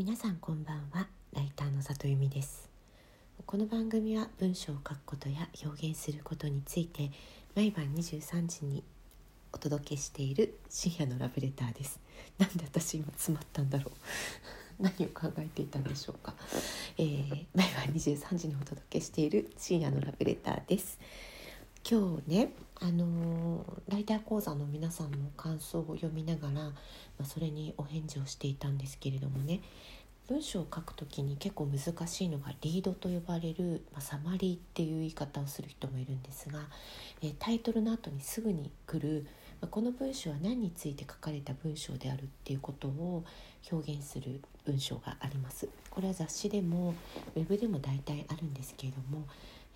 皆さんこんばんは。ライターの里由美です。この番組は文章を書くことや表現することについて毎晩23時にお届けしている深夜のラブレターです。なんで私今詰まったんだろう。何を考えていたんでしょうか、えー、毎晩23時にお届けしている深夜のラブレターです。今日ねあの、ライター講座の皆さんの感想を読みながら、まあ、それにお返事をしていたんですけれどもね文章を書くときに結構難しいのがリードと呼ばれる、まあ、サマリーっていう言い方をする人もいるんですが、えー、タイトルの後にすぐに来る、まあ、この文章は何について書かれた文章であるっていうことを表現する文章があります。これは雑誌でもウェブでも大体あるんですけれども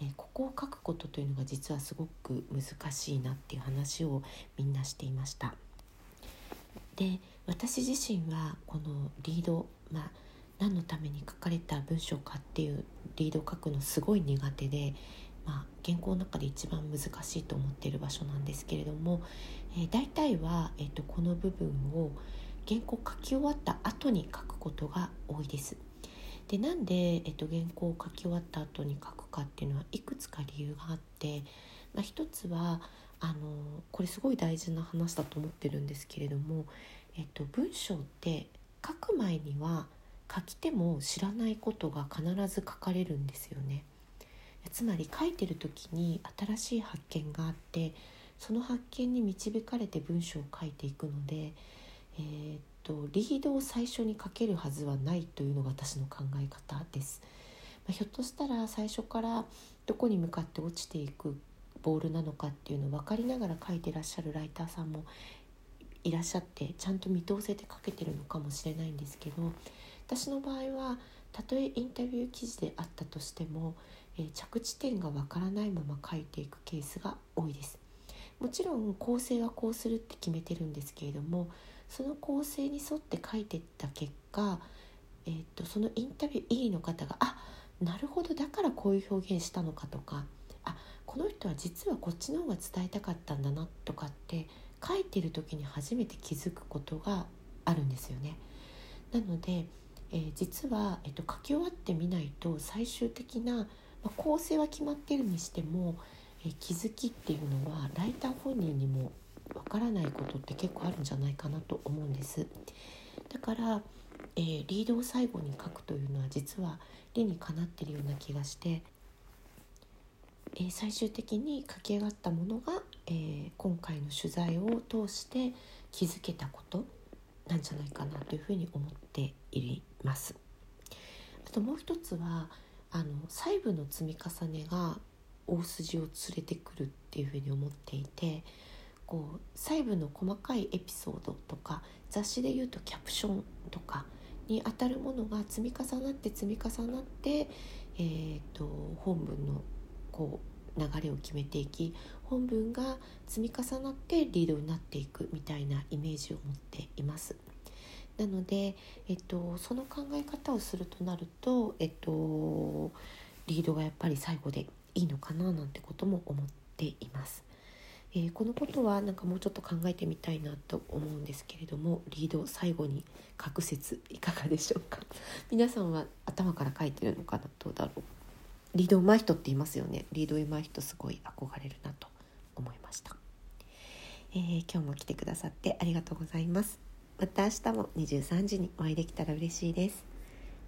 えここを書くことというのが実はすごく難しいなっていう話をみんなしていました。で私自身はこのリード、まあ、何のために書かれた文章かっていうリードを書くのすごい苦手で、まあ、原稿の中で一番難しいと思っている場所なんですけれども、えー、大体は、えーとこの部分を原稿書き終わった後に書くことが多いです。でなんで、えっと、原稿を書き終わった後に書くかっていうのはいくつか理由があって、まあ、一つはあのこれすごい大事な話だと思ってるんですけれども、えっと、文章って書く前には書き手も知らないことが必ず書かれるんですよね。つまり書いてる時に新しい発見があってその発見に導かれて文章を書いていくので、えー、とリードを最初にかけるはずはないというのが私の考え方です。まあ、ひょっとしたら最初からどこに向かって落ちていくボールなのかっていうのを分かりながら書いてらっしゃるライターさんもいらっしゃってちゃんと見通せて書けてるのかもしれないんですけど私の場合はたとえインタビュー記事であったとしても、えー、着地点がわからないまま書いていくケースが多いです。もちろん構成はこうするって決めてるんですけれどもその構成に沿って書いてった結果、えーと、そのインタビュー医の方があなるほどだからこういう表現したのかとかあこの人は実はこっちの方が伝えたかったんだなとかって書いてる時に初めて気づくことがあるんですよね。なので、えー、実は、えーと、書き終わってみないと最終的な、まあ、構成は決まってるにしても、えー、気づきっていうのはライター本人にもわからないことって結構あるんじゃないかなと思うんですだから、えー、リードを最後に書くというのは実は理にかなってるような気がして、えー、最終的に書き上がったものが、えー、今回の取材を通して気づけたことなんじゃないかなというふうに思っています。あともう一つはあの細部の積み重ねが大筋を連れてくるっていうふうに思っていてこう細部の細かいエピソードとか雑誌で言うとキャプションとかにあたるものが積み重なって積み重なって、えーと、本文のこう流れを決めていき本文が積み重なってリードになっていくみたいなイメージを持っています。なので、えっと、その考え方をするとなると、えっと、リードがやっぱり最後でいいのかななんてことも思っています。えー、このことはなんかもうちょっと考えてみたいなと思うんですけれどもリード最後に書く説いかがでしょうか？皆さんは頭から書いてるのかな？どうだろう？リード上手い人って言いますよね。リード上手い人すごい憧れるなと思いました、えー、今日も来てくださってありがとうございます。また明日も23時にお会いできたら嬉しいです。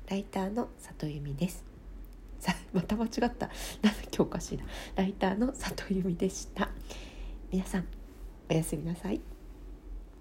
ライターの里由美です。さまた間違った。なんだ今日おかしいな。ライターの里由美でした。皆さんおやすみなさい。